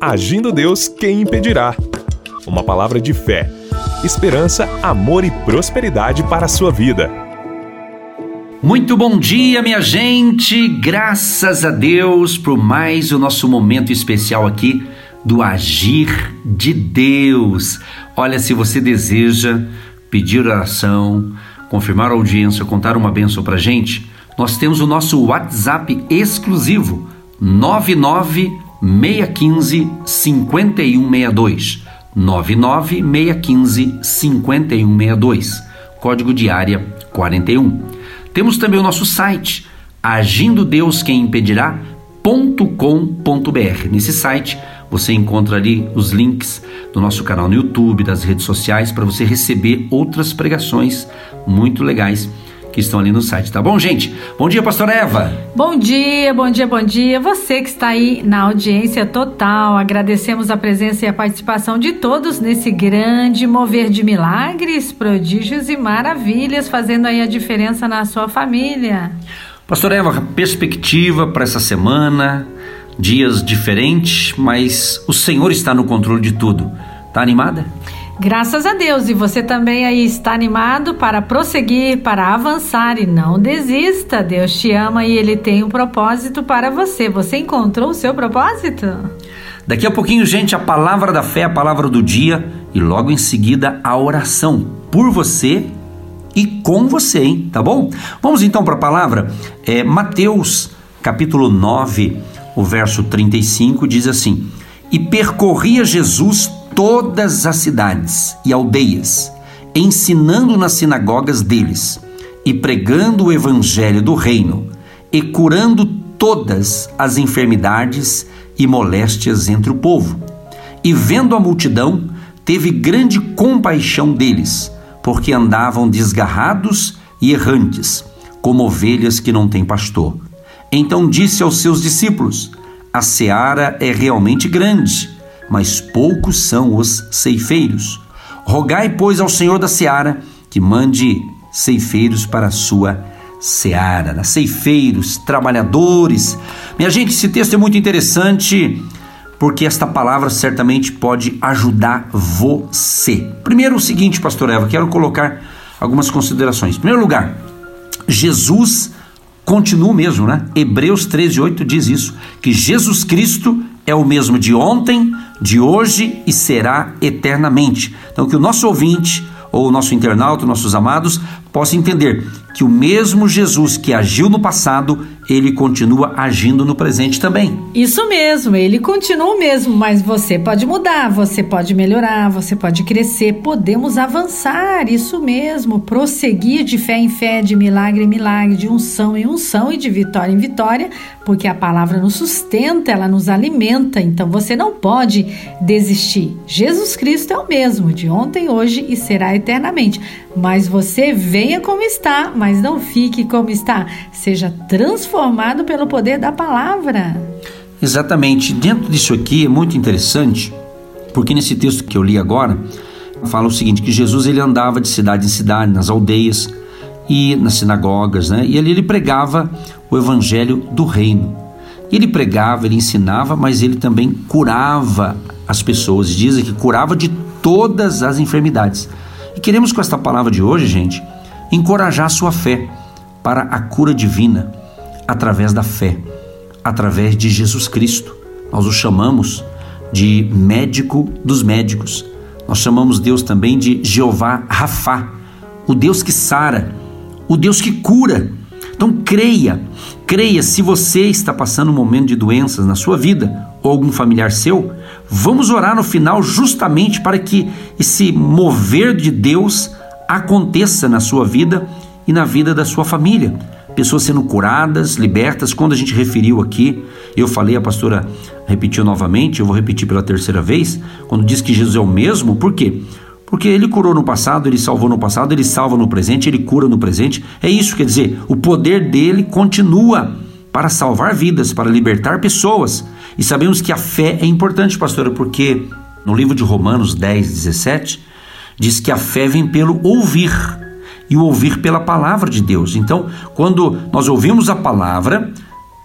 Agindo Deus, quem impedirá? Uma palavra de fé, esperança, amor e prosperidade para a sua vida. Muito bom dia, minha gente! Graças a Deus por mais o nosso momento especial aqui do Agir de Deus. Olha, se você deseja pedir oração, confirmar audiência, contar uma bênção para gente, nós temos o nosso WhatsApp exclusivo 99615 5162. 99615 5162. Código de área 41. Temos também o nosso site agindo Deus quem impedirá.com.br. Nesse site você encontra ali os links do nosso canal no YouTube, das redes sociais para você receber outras pregações muito legais que estão ali no site, tá bom, gente? Bom dia, pastora Eva. Bom dia, bom dia, bom dia. Você que está aí na audiência total, agradecemos a presença e a participação de todos nesse grande mover de milagres, prodígios e maravilhas, fazendo aí a diferença na sua família. Pastora Eva, perspectiva para essa semana, dias diferentes, mas o Senhor está no controle de tudo. Tá animada? Graças a Deus, e você também aí está animado para prosseguir, para avançar e não desista. Deus te ama e ele tem um propósito para você. Você encontrou o seu propósito? Daqui a pouquinho, gente, a palavra da fé, a palavra do dia e logo em seguida a oração por você e com você, hein? Tá bom? Vamos então para a palavra. É, Mateus, capítulo 9, o verso 35 diz assim: E percorria Jesus todas as cidades e aldeias, ensinando nas sinagogas deles e pregando o evangelho do reino e curando todas as enfermidades e moléstias entre o povo. E vendo a multidão, teve grande compaixão deles, porque andavam desgarrados e errantes, como ovelhas que não têm pastor. Então disse aos seus discípulos: A seara é realmente grande mas poucos são os ceifeiros. Rogai, pois, ao Senhor da seara que mande ceifeiros para a sua seara, né? ceifeiros, trabalhadores. Minha gente, esse texto é muito interessante porque esta palavra certamente pode ajudar você. Primeiro, o seguinte, pastor Eva, quero colocar algumas considerações. Em primeiro lugar, Jesus continua mesmo, né? Hebreus 13:8 diz isso, que Jesus Cristo é o mesmo de ontem, de hoje e será eternamente. Então, que o nosso ouvinte, ou o nosso internauta, nossos amados, possa entender que o mesmo Jesus que agiu no passado, ele continua agindo no presente também. Isso mesmo, ele continua o mesmo, mas você pode mudar, você pode melhorar, você pode crescer, podemos avançar, isso mesmo, prosseguir de fé em fé, de milagre em milagre, de unção em unção e de vitória em vitória, porque a palavra nos sustenta, ela nos alimenta, então você não pode desistir. Jesus Cristo é o mesmo, de ontem, hoje e será eternamente. Mas você venha como está, mas não fique como está. Seja transformado pelo poder da palavra. Exatamente. Dentro disso aqui é muito interessante, porque nesse texto que eu li agora, fala o seguinte, que Jesus ele andava de cidade em cidade, nas aldeias e nas sinagogas, né? E ali ele pregava o evangelho do reino. Ele pregava, ele ensinava, mas ele também curava as pessoas. Dizem que curava de todas as enfermidades. E queremos com esta palavra de hoje, gente, encorajar sua fé para a cura divina através da fé, através de Jesus Cristo. Nós o chamamos de médico dos médicos. Nós chamamos Deus também de Jeová Rafá, o Deus que sara, o Deus que cura. Então creia, creia se você está passando um momento de doenças na sua vida ou algum familiar seu, vamos orar no final justamente para que esse mover de Deus aconteça na sua vida e na vida da sua família. Pessoas sendo curadas, libertas. Quando a gente referiu aqui, eu falei, a pastora repetiu novamente, eu vou repetir pela terceira vez, quando diz que Jesus é o mesmo, por quê? Porque ele curou no passado, ele salvou no passado, ele salva no presente, ele cura no presente. É isso, quer dizer, o poder dele continua para salvar vidas, para libertar pessoas. E sabemos que a fé é importante, pastora, porque no livro de Romanos 10, 17, diz que a fé vem pelo ouvir e o ouvir pela palavra de Deus. Então, quando nós ouvimos a palavra,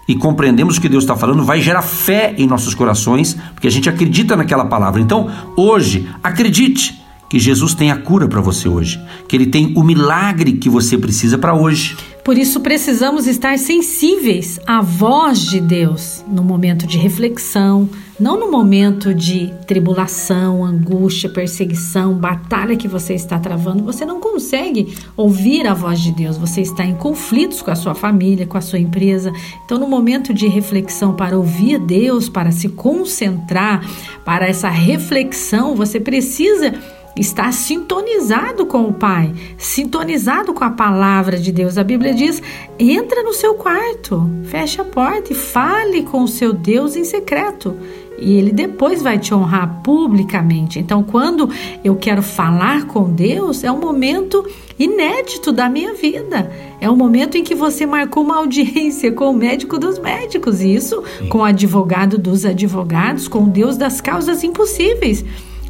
e compreendemos o que Deus está falando, vai gerar fé em nossos corações, porque a gente acredita naquela palavra. Então, hoje, acredite que Jesus tem a cura para você hoje, que Ele tem o milagre que você precisa para hoje. Por isso precisamos estar sensíveis à voz de Deus no momento de reflexão, não no momento de tribulação, angústia, perseguição, batalha que você está travando. Você não consegue ouvir a voz de Deus, você está em conflitos com a sua família, com a sua empresa. Então, no momento de reflexão para ouvir Deus, para se concentrar, para essa reflexão, você precisa está sintonizado com o Pai, sintonizado com a palavra de Deus. A Bíblia diz: entra no seu quarto, feche a porta e fale com o seu Deus em secreto. E ele depois vai te honrar publicamente. Então, quando eu quero falar com Deus, é um momento inédito da minha vida. É um momento em que você marcou uma audiência com o médico dos médicos, isso com o advogado dos advogados, com o Deus das causas impossíveis.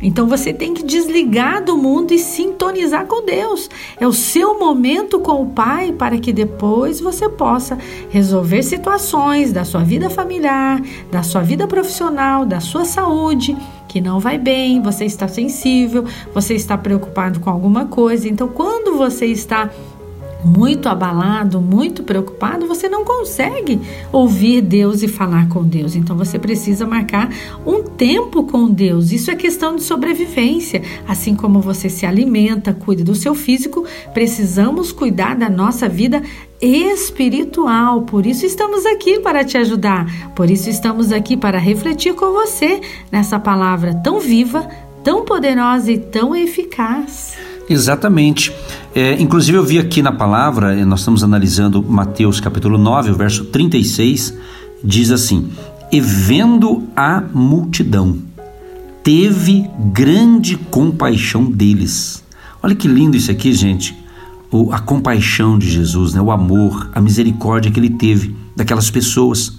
Então você tem que desligar do mundo e sintonizar com Deus. É o seu momento com o Pai para que depois você possa resolver situações da sua vida familiar, da sua vida profissional, da sua saúde que não vai bem, você está sensível, você está preocupado com alguma coisa. Então, quando você está muito abalado, muito preocupado, você não consegue ouvir Deus e falar com Deus. Então você precisa marcar um tempo com Deus. Isso é questão de sobrevivência. Assim como você se alimenta, cuida do seu físico, precisamos cuidar da nossa vida espiritual. Por isso estamos aqui para te ajudar. Por isso estamos aqui para refletir com você nessa palavra tão viva, tão poderosa e tão eficaz. Exatamente. É, inclusive eu vi aqui na palavra, nós estamos analisando Mateus capítulo 9, o verso 36, diz assim: E vendo a multidão, teve grande compaixão deles. Olha que lindo isso aqui, gente. O, a compaixão de Jesus, né? o amor, a misericórdia que ele teve daquelas pessoas.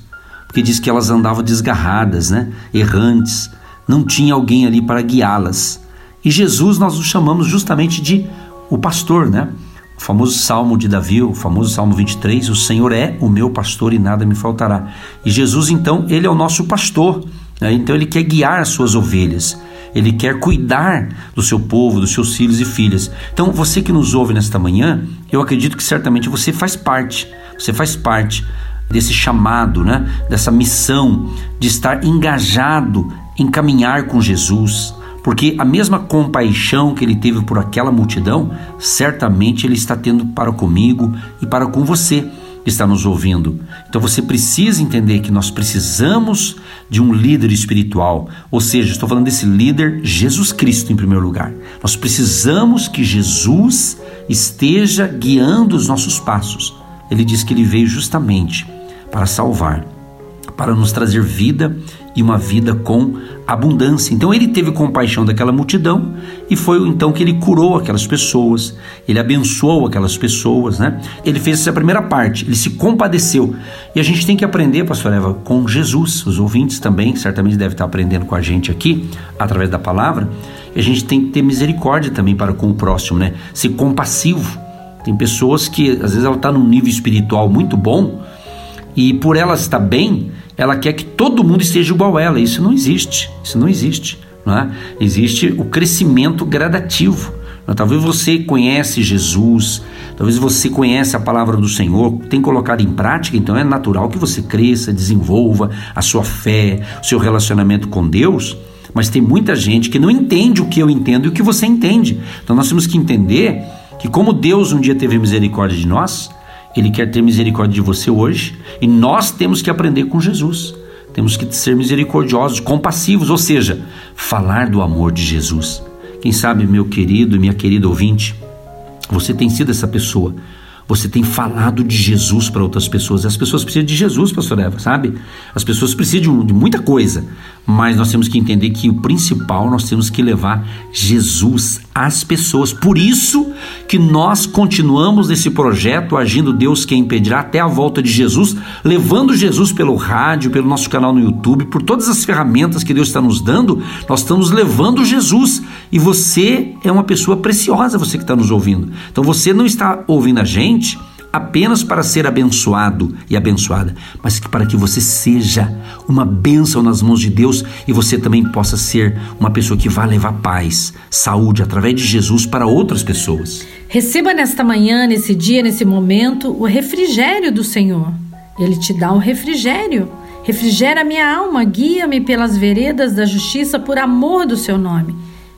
Porque diz que elas andavam desgarradas, né? errantes, não tinha alguém ali para guiá-las. E Jesus nós o chamamos justamente de o pastor, né? O famoso salmo de Davi, o famoso salmo 23, o Senhor é o meu pastor e nada me faltará. E Jesus, então, ele é o nosso pastor, né? então ele quer guiar as suas ovelhas, ele quer cuidar do seu povo, dos seus filhos e filhas. Então, você que nos ouve nesta manhã, eu acredito que certamente você faz parte, você faz parte desse chamado, né? dessa missão de estar engajado em caminhar com Jesus, porque a mesma compaixão que ele teve por aquela multidão, certamente ele está tendo para comigo e para com você que está nos ouvindo. Então você precisa entender que nós precisamos de um líder espiritual, ou seja, estou falando desse líder Jesus Cristo em primeiro lugar. Nós precisamos que Jesus esteja guiando os nossos passos. Ele diz que ele veio justamente para salvar, para nos trazer vida e uma vida com abundância. Então ele teve compaixão daquela multidão e foi então que ele curou aquelas pessoas, ele abençoou aquelas pessoas, né? Ele fez essa primeira parte, ele se compadeceu. E a gente tem que aprender, pastor Eva, com Jesus. Os ouvintes também certamente devem estar aprendendo com a gente aqui, através da palavra. E a gente tem que ter misericórdia também para com o próximo, né? Ser compassivo. Tem pessoas que às vezes ela está num nível espiritual muito bom e por ela estar bem, ela quer que todo mundo esteja igual a ela. Isso não existe. Isso não existe. Não é? Existe o crescimento gradativo. É? Talvez você conhece Jesus, talvez você conhece a palavra do Senhor, tem colocado em prática, então é natural que você cresça, desenvolva a sua fé, o seu relacionamento com Deus. Mas tem muita gente que não entende o que eu entendo e o que você entende. Então nós temos que entender que como Deus um dia teve misericórdia de nós, ele quer ter misericórdia de você hoje e nós temos que aprender com Jesus. Temos que ser misericordiosos, compassivos, ou seja, falar do amor de Jesus. Quem sabe, meu querido e minha querida ouvinte, você tem sido essa pessoa você tem falado de Jesus para outras pessoas. As pessoas precisam de Jesus, pastor Eva, sabe? As pessoas precisam de muita coisa, mas nós temos que entender que o principal nós temos que levar Jesus às pessoas. Por isso que nós continuamos nesse projeto agindo Deus quem impedirá até a volta de Jesus, levando Jesus pelo rádio, pelo nosso canal no YouTube, por todas as ferramentas que Deus está nos dando, nós estamos levando Jesus. E você é uma pessoa preciosa, você que está nos ouvindo. Então você não está ouvindo a gente apenas para ser abençoado e abençoada, mas para que você seja uma bênção nas mãos de Deus e você também possa ser uma pessoa que vai levar paz, saúde através de Jesus para outras pessoas. Receba nesta manhã, nesse dia, nesse momento, o refrigério do Senhor. Ele te dá o refrigério. Refrigera minha alma, guia-me pelas veredas da justiça por amor do seu nome.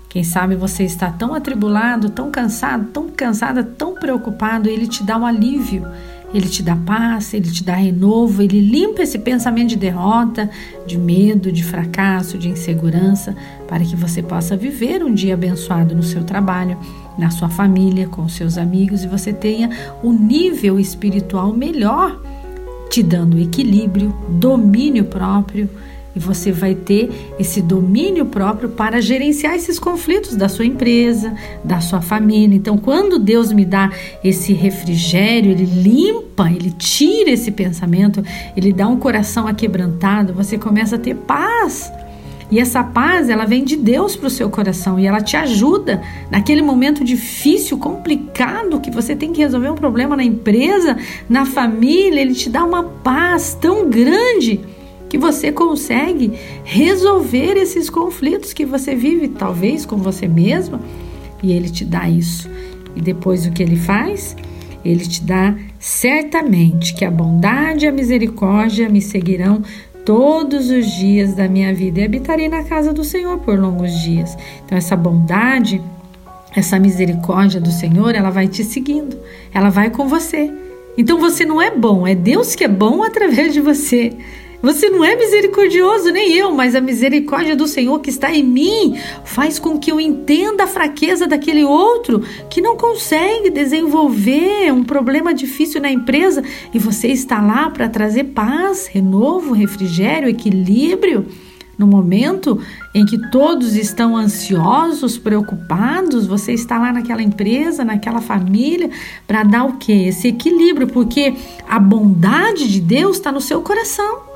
Quem sabe você está tão atribulado, tão cansado, tão cansada, tão preocupado, ele te dá um alívio, ele te dá paz, ele te dá renovo, ele limpa esse pensamento de derrota, de medo, de fracasso, de insegurança, para que você possa viver um dia abençoado no seu trabalho, na sua família, com seus amigos e você tenha um nível espiritual melhor, te dando equilíbrio, domínio próprio e você vai ter esse domínio próprio para gerenciar esses conflitos da sua empresa, da sua família. Então, quando Deus me dá esse refrigério, Ele limpa, Ele tira esse pensamento, Ele dá um coração aquebrantado, você começa a ter paz. E essa paz, ela vem de Deus para o seu coração e ela te ajuda naquele momento difícil, complicado, que você tem que resolver um problema na empresa, na família. Ele te dá uma paz tão grande que você consegue resolver esses conflitos que você vive, talvez com você mesma, e ele te dá isso. E depois o que ele faz? Ele te dá certamente que a bondade e a misericórdia me seguirão todos os dias da minha vida e habitarei na casa do Senhor por longos dias. Então essa bondade, essa misericórdia do Senhor, ela vai te seguindo, ela vai com você. Então você não é bom, é Deus que é bom através de você. Você não é misericordioso, nem eu, mas a misericórdia do Senhor que está em mim faz com que eu entenda a fraqueza daquele outro que não consegue desenvolver um problema difícil na empresa e você está lá para trazer paz, renovo, refrigério, equilíbrio. No momento em que todos estão ansiosos, preocupados, você está lá naquela empresa, naquela família, para dar o que? Esse equilíbrio, porque a bondade de Deus está no seu coração.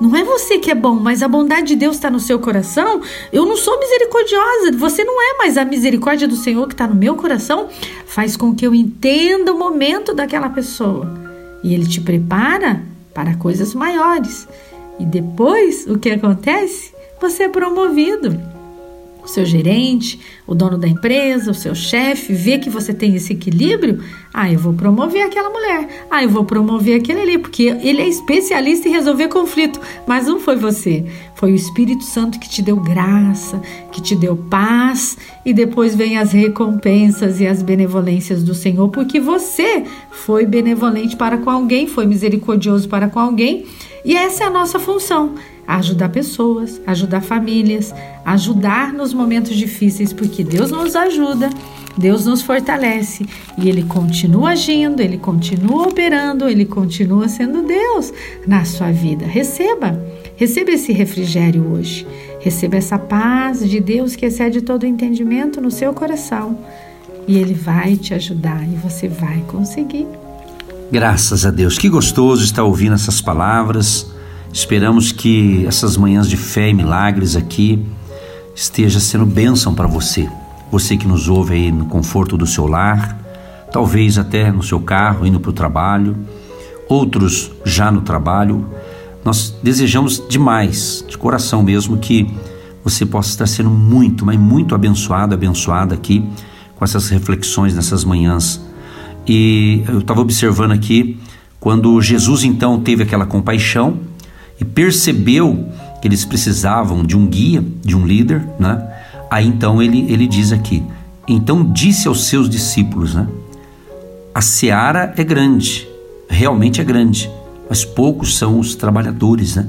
Não é você que é bom, mas a bondade de Deus está no seu coração. Eu não sou misericordiosa, você não é, mas a misericórdia do Senhor que está no meu coração faz com que eu entenda o momento daquela pessoa. E Ele te prepara para coisas maiores. E depois, o que acontece? Você é promovido o seu gerente, o dono da empresa, o seu chefe, vê que você tem esse equilíbrio, ah, eu vou promover aquela mulher, ah, eu vou promover aquele ali, porque ele é especialista em resolver conflito, mas não foi você, foi o Espírito Santo que te deu graça, que te deu paz, e depois vem as recompensas e as benevolências do Senhor, porque você foi benevolente para com alguém, foi misericordioso para com alguém, e essa é a nossa função ajudar pessoas, ajudar famílias, ajudar nos momentos difíceis, porque Deus nos ajuda, Deus nos fortalece. E Ele continua agindo, Ele continua operando, Ele continua sendo Deus na sua vida. Receba, receba esse refrigério hoje, receba essa paz de Deus que excede todo entendimento no seu coração. E Ele vai te ajudar e você vai conseguir. Graças a Deus, que gostoso estar ouvindo essas palavras Esperamos que essas manhãs de fé e milagres aqui esteja sendo bênção para você. Você que nos ouve aí no conforto do seu lar, talvez até no seu carro indo para o trabalho, outros já no trabalho. Nós desejamos demais, de coração mesmo, que você possa estar sendo muito, mas muito abençoado, abençoada aqui com essas reflexões nessas manhãs. E eu estava observando aqui quando Jesus então teve aquela compaixão e percebeu que eles precisavam de um guia, de um líder, né? Aí então ele, ele diz aqui: então disse aos seus discípulos, né? A seara é grande, realmente é grande, mas poucos são os trabalhadores, né?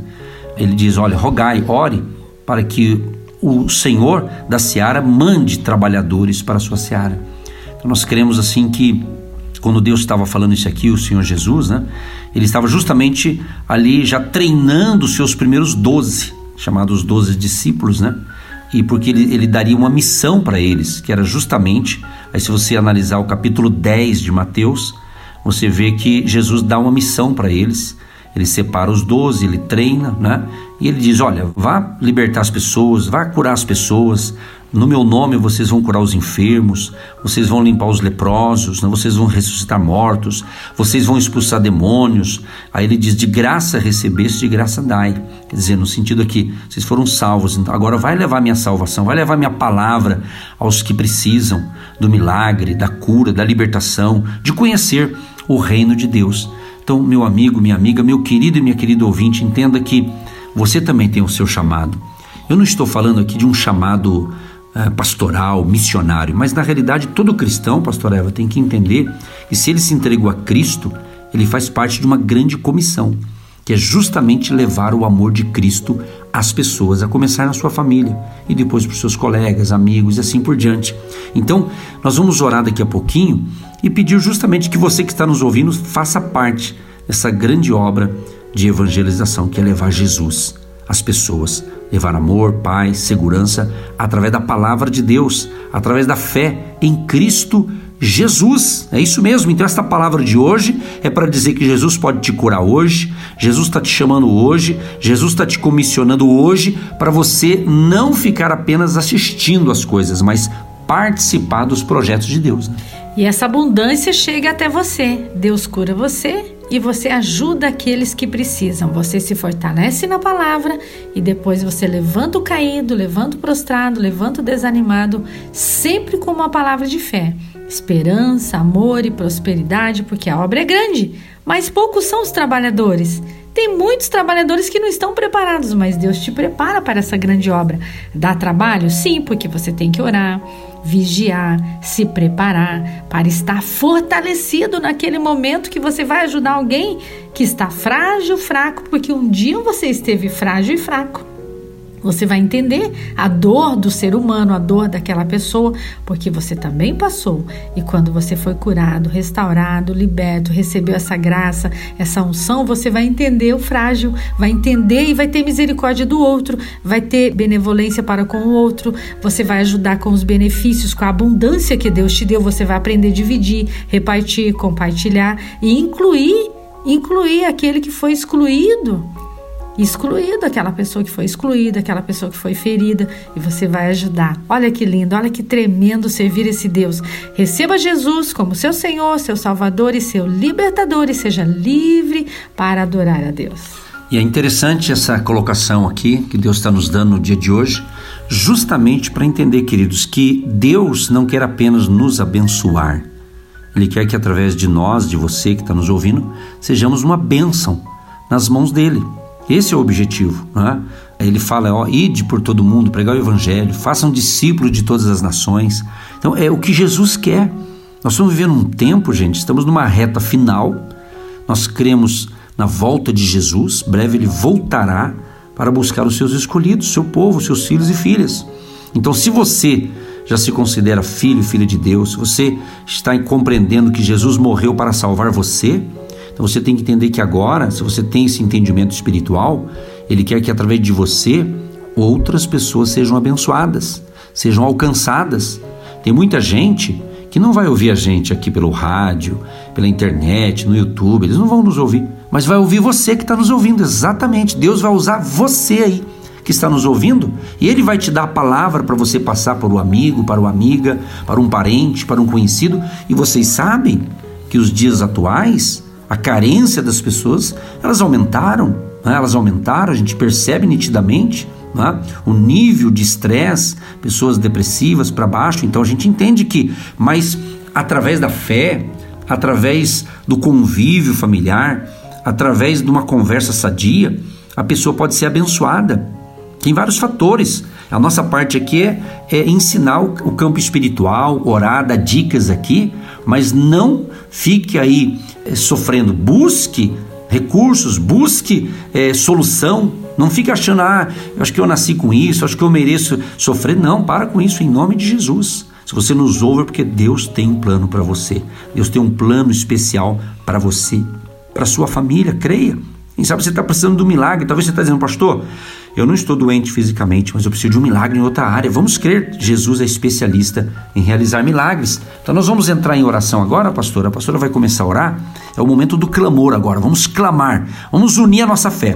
Ele diz: olha, rogai, ore para que o Senhor da seara mande trabalhadores para a sua seara. Então nós queremos assim que quando Deus estava falando isso aqui, o Senhor Jesus, né? Ele estava justamente ali já treinando os seus primeiros doze, chamados doze discípulos, né? E porque ele, ele daria uma missão para eles, que era justamente, aí se você analisar o capítulo 10 de Mateus, você vê que Jesus dá uma missão para eles. Ele separa os doze, ele treina, né? E ele diz: Olha, vá libertar as pessoas, vá curar as pessoas. No meu nome vocês vão curar os enfermos, vocês vão limpar os leprosos, né? vocês vão ressuscitar mortos, vocês vão expulsar demônios. Aí ele diz: De graça recebeste, de graça dai. Quer dizer, no sentido aqui, vocês foram salvos, então agora vai levar minha salvação, vai levar minha palavra aos que precisam do milagre, da cura, da libertação, de conhecer o reino de Deus. Então, meu amigo, minha amiga, meu querido e minha querida ouvinte, entenda que você também tem o seu chamado. Eu não estou falando aqui de um chamado uh, pastoral, missionário, mas na realidade todo cristão, pastor Eva, tem que entender que se ele se entregou a Cristo, ele faz parte de uma grande comissão, que é justamente levar o amor de Cristo às pessoas, a começar na sua família e depois para os seus colegas, amigos e assim por diante. Então, nós vamos orar daqui a pouquinho e pedir justamente que você que está nos ouvindo faça parte dessa grande obra de evangelização que é levar Jesus às pessoas, levar amor, paz, segurança através da palavra de Deus, através da fé em Cristo Jesus. É isso mesmo. Então, esta palavra de hoje é para dizer que Jesus pode te curar hoje, Jesus está te chamando hoje, Jesus está te comissionando hoje para você não ficar apenas assistindo as coisas, mas participar dos projetos de Deus. Né? E essa abundância chega até você. Deus cura você e você ajuda aqueles que precisam. Você se fortalece na palavra e depois você levanta o caído, levanta o prostrado, levanta o desanimado, sempre com uma palavra de fé. Esperança, amor e prosperidade, porque a obra é grande, mas poucos são os trabalhadores. Tem muitos trabalhadores que não estão preparados, mas Deus te prepara para essa grande obra. Dá trabalho? Sim, porque você tem que orar, vigiar, se preparar para estar fortalecido naquele momento que você vai ajudar alguém que está frágil, fraco, porque um dia você esteve frágil e fraco. Você vai entender a dor do ser humano, a dor daquela pessoa, porque você também passou. E quando você foi curado, restaurado, liberto, recebeu essa graça, essa unção, você vai entender o frágil, vai entender e vai ter misericórdia do outro, vai ter benevolência para com o outro, você vai ajudar com os benefícios, com a abundância que Deus te deu, você vai aprender a dividir, repartir, compartilhar e incluir, incluir aquele que foi excluído excluído, aquela pessoa que foi excluída, aquela pessoa que foi ferida, e você vai ajudar. Olha que lindo, olha que tremendo servir esse Deus. Receba Jesus como seu Senhor, seu Salvador e seu libertador e seja livre para adorar a Deus. E é interessante essa colocação aqui que Deus está nos dando no dia de hoje, justamente para entender, queridos, que Deus não quer apenas nos abençoar, Ele quer que através de nós, de você que está nos ouvindo, sejamos uma bênção nas mãos dele. Esse é o objetivo. Né? Ele fala, ó, ide por todo mundo, pregar o evangelho, façam discípulos de todas as nações. Então é o que Jesus quer. Nós estamos vivendo um tempo, gente, estamos numa reta final. Nós cremos na volta de Jesus, breve ele voltará para buscar os seus escolhidos, seu povo, seus filhos e filhas. Então, se você já se considera filho e filha de Deus, se você está compreendendo que Jesus morreu para salvar você, então você tem que entender que agora, se você tem esse entendimento espiritual, ele quer que através de você outras pessoas sejam abençoadas, sejam alcançadas. Tem muita gente que não vai ouvir a gente aqui pelo rádio, pela internet, no YouTube, eles não vão nos ouvir, mas vai ouvir você que está nos ouvindo, exatamente. Deus vai usar você aí que está nos ouvindo e Ele vai te dar a palavra para você passar para o amigo, para uma amiga, para um parente, para um conhecido. E vocês sabem que os dias atuais a carência das pessoas, elas aumentaram, né? elas aumentaram, a gente percebe nitidamente né? o nível de estresse, pessoas depressivas para baixo, então a gente entende que, mas através da fé, através do convívio familiar, através de uma conversa sadia, a pessoa pode ser abençoada. Tem vários fatores. A nossa parte aqui é, é ensinar o, campo espiritual, orar, dar dicas aqui, mas não fique aí é, sofrendo. Busque recursos, busque é, solução. Não fique achando, ah, eu acho que eu nasci com isso, acho que eu mereço sofrer. Não, para com isso, em nome de Jesus. Se você nos ouve, é porque Deus tem um plano para você. Deus tem um plano especial para você, para sua família. Creia, Quem sabe você está precisando de um milagre, talvez você está dizendo, pastor, eu não estou doente fisicamente, mas eu preciso de um milagre em outra área. Vamos crer, Jesus é especialista em realizar milagres. Então nós vamos entrar em oração agora, pastora. A pastora vai começar a orar. É o momento do clamor agora. Vamos clamar, vamos unir a nossa fé.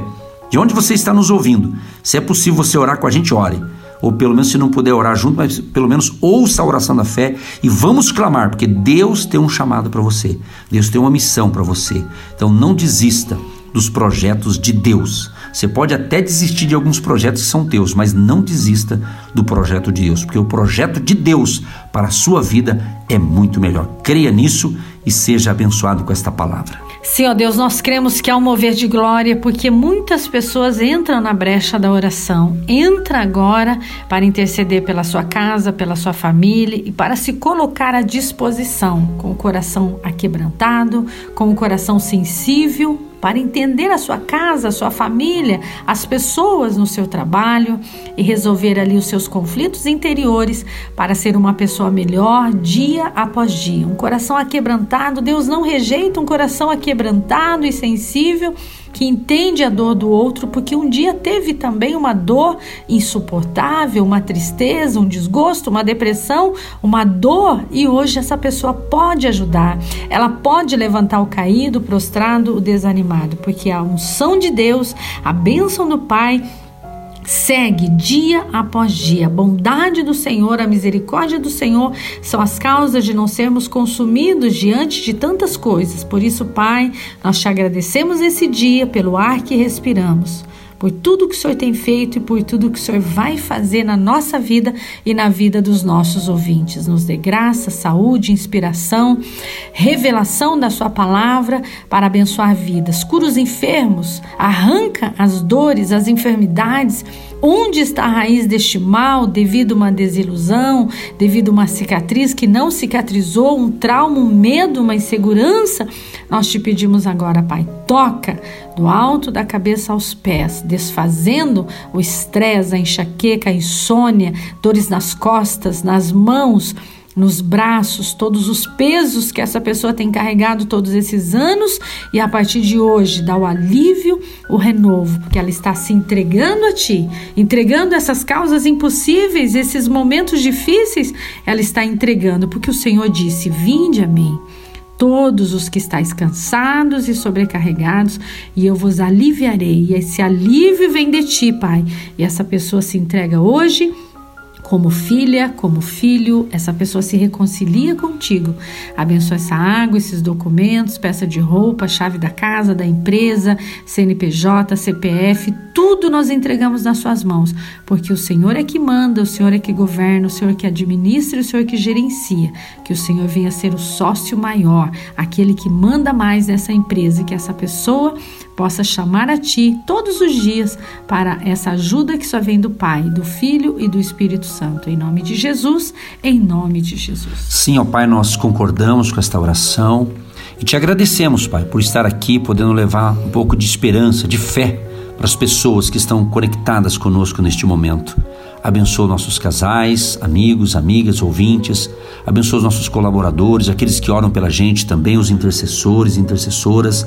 De onde você está nos ouvindo? Se é possível você orar com a gente, ore ou pelo menos se não puder orar junto, mas pelo menos ouça a oração da fé e vamos clamar, porque Deus tem um chamado para você, Deus tem uma missão para você. Então não desista dos projetos de Deus. Você pode até desistir de alguns projetos que são teus, mas não desista do projeto de Deus, porque o projeto de Deus para a sua vida é muito melhor. Creia nisso e seja abençoado com esta palavra. Ó Deus, nós cremos que há um mover de glória, porque muitas pessoas entram na brecha da oração. Entra agora para interceder pela sua casa, pela sua família e para se colocar à disposição, com o coração aquebrantado, com o coração sensível para entender a sua casa, a sua família, as pessoas no seu trabalho e resolver ali os seus conflitos interiores para ser uma pessoa melhor dia após dia. Um coração aquebrantado, Deus não rejeita um coração aquebrantado e sensível que entende a dor do outro, porque um dia teve também uma dor insuportável, uma tristeza, um desgosto, uma depressão, uma dor, e hoje essa pessoa pode ajudar. Ela pode levantar o caído, prostrado, o desanimado, porque a unção de Deus, a bênção do Pai segue dia após dia. A bondade do Senhor, a misericórdia do Senhor são as causas de não sermos consumidos diante de tantas coisas. Por isso, Pai, nós te agradecemos esse dia pelo ar que respiramos por tudo que o Senhor tem feito e por tudo que o Senhor vai fazer na nossa vida e na vida dos nossos ouvintes. Nos dê graça, saúde, inspiração, revelação da Sua palavra para abençoar vidas. Cura os enfermos, arranca as dores, as enfermidades. Onde está a raiz deste mal devido a uma desilusão, devido a uma cicatriz que não cicatrizou, um trauma, um medo, uma insegurança? Nós te pedimos agora, Pai, toca do alto da cabeça aos pés, desfazendo o estresse, a enxaqueca, a insônia, dores nas costas, nas mãos, nos braços, todos os pesos que essa pessoa tem carregado todos esses anos e a partir de hoje dá o alívio, o renovo, porque ela está se entregando a ti, entregando essas causas impossíveis, esses momentos difíceis, ela está entregando, porque o Senhor disse: Vinde a mim todos os que estáis cansados e sobrecarregados, e eu vos aliviarei. E esse alívio vem de ti, Pai. E essa pessoa se entrega hoje como filha, como filho, essa pessoa se reconcilia contigo. Abençoa essa água, esses documentos, peça de roupa, chave da casa, da empresa, CNPJ, CPF, tudo nós entregamos nas suas mãos, porque o Senhor é que manda, o Senhor é que governa, o Senhor é que administra, o Senhor é que gerencia. Que o Senhor venha ser o sócio maior, aquele que manda mais nessa empresa, e que essa pessoa possa chamar a Ti todos os dias para essa ajuda que só vem do Pai, do Filho e do Espírito Santo. Em nome de Jesus, em nome de Jesus. Sim, ó Pai, nós concordamos com esta oração e te agradecemos, Pai, por estar aqui, podendo levar um pouco de esperança, de fé para as pessoas que estão conectadas conosco neste momento. Abençoa nossos casais, amigos, amigas, ouvintes. Abençoa os nossos colaboradores, aqueles que oram pela gente também, os intercessores, intercessoras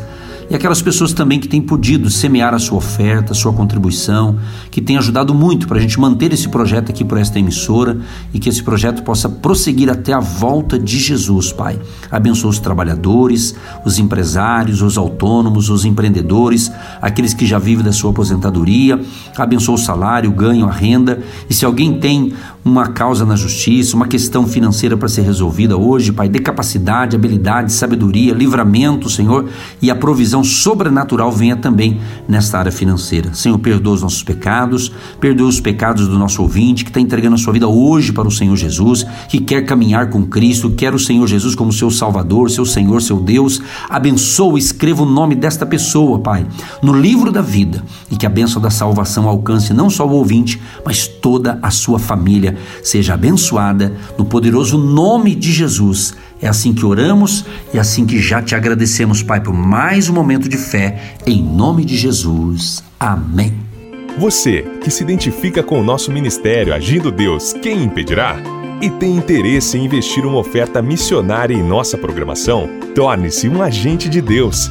e aquelas pessoas também que têm podido semear a sua oferta, a sua contribuição, que têm ajudado muito para a gente manter esse projeto aqui por esta emissora e que esse projeto possa prosseguir até a volta de Jesus, Pai. Abençoa os trabalhadores, os empresários, os autônomos, os empreendedores, aqueles que já vivem da sua aposentadoria. Abençoa o salário, o ganho, a renda. E se alguém tem uma causa na justiça, uma questão financeira para ser resolvida hoje, Pai, dê capacidade, habilidade, sabedoria, livramento, Senhor, e a provisão sobrenatural venha também nesta área financeira. Senhor, perdoa os nossos pecados, perdoa os pecados do nosso ouvinte que está entregando a sua vida hoje para o Senhor Jesus, que quer caminhar com Cristo, quer o Senhor Jesus como seu Salvador, seu Senhor, seu Deus. Abençoa, escreva o nome desta pessoa, Pai, no livro da vida e que a bênção da salvação alcance não só o ouvinte, mas toda a sua família seja abençoada no poderoso nome de Jesus. É assim que oramos e é assim que já te agradecemos, Pai, por mais um momento de fé, em nome de Jesus. Amém. Você que se identifica com o nosso ministério Agindo Deus, quem impedirá? E tem interesse em investir uma oferta missionária em nossa programação? Torne-se um agente de Deus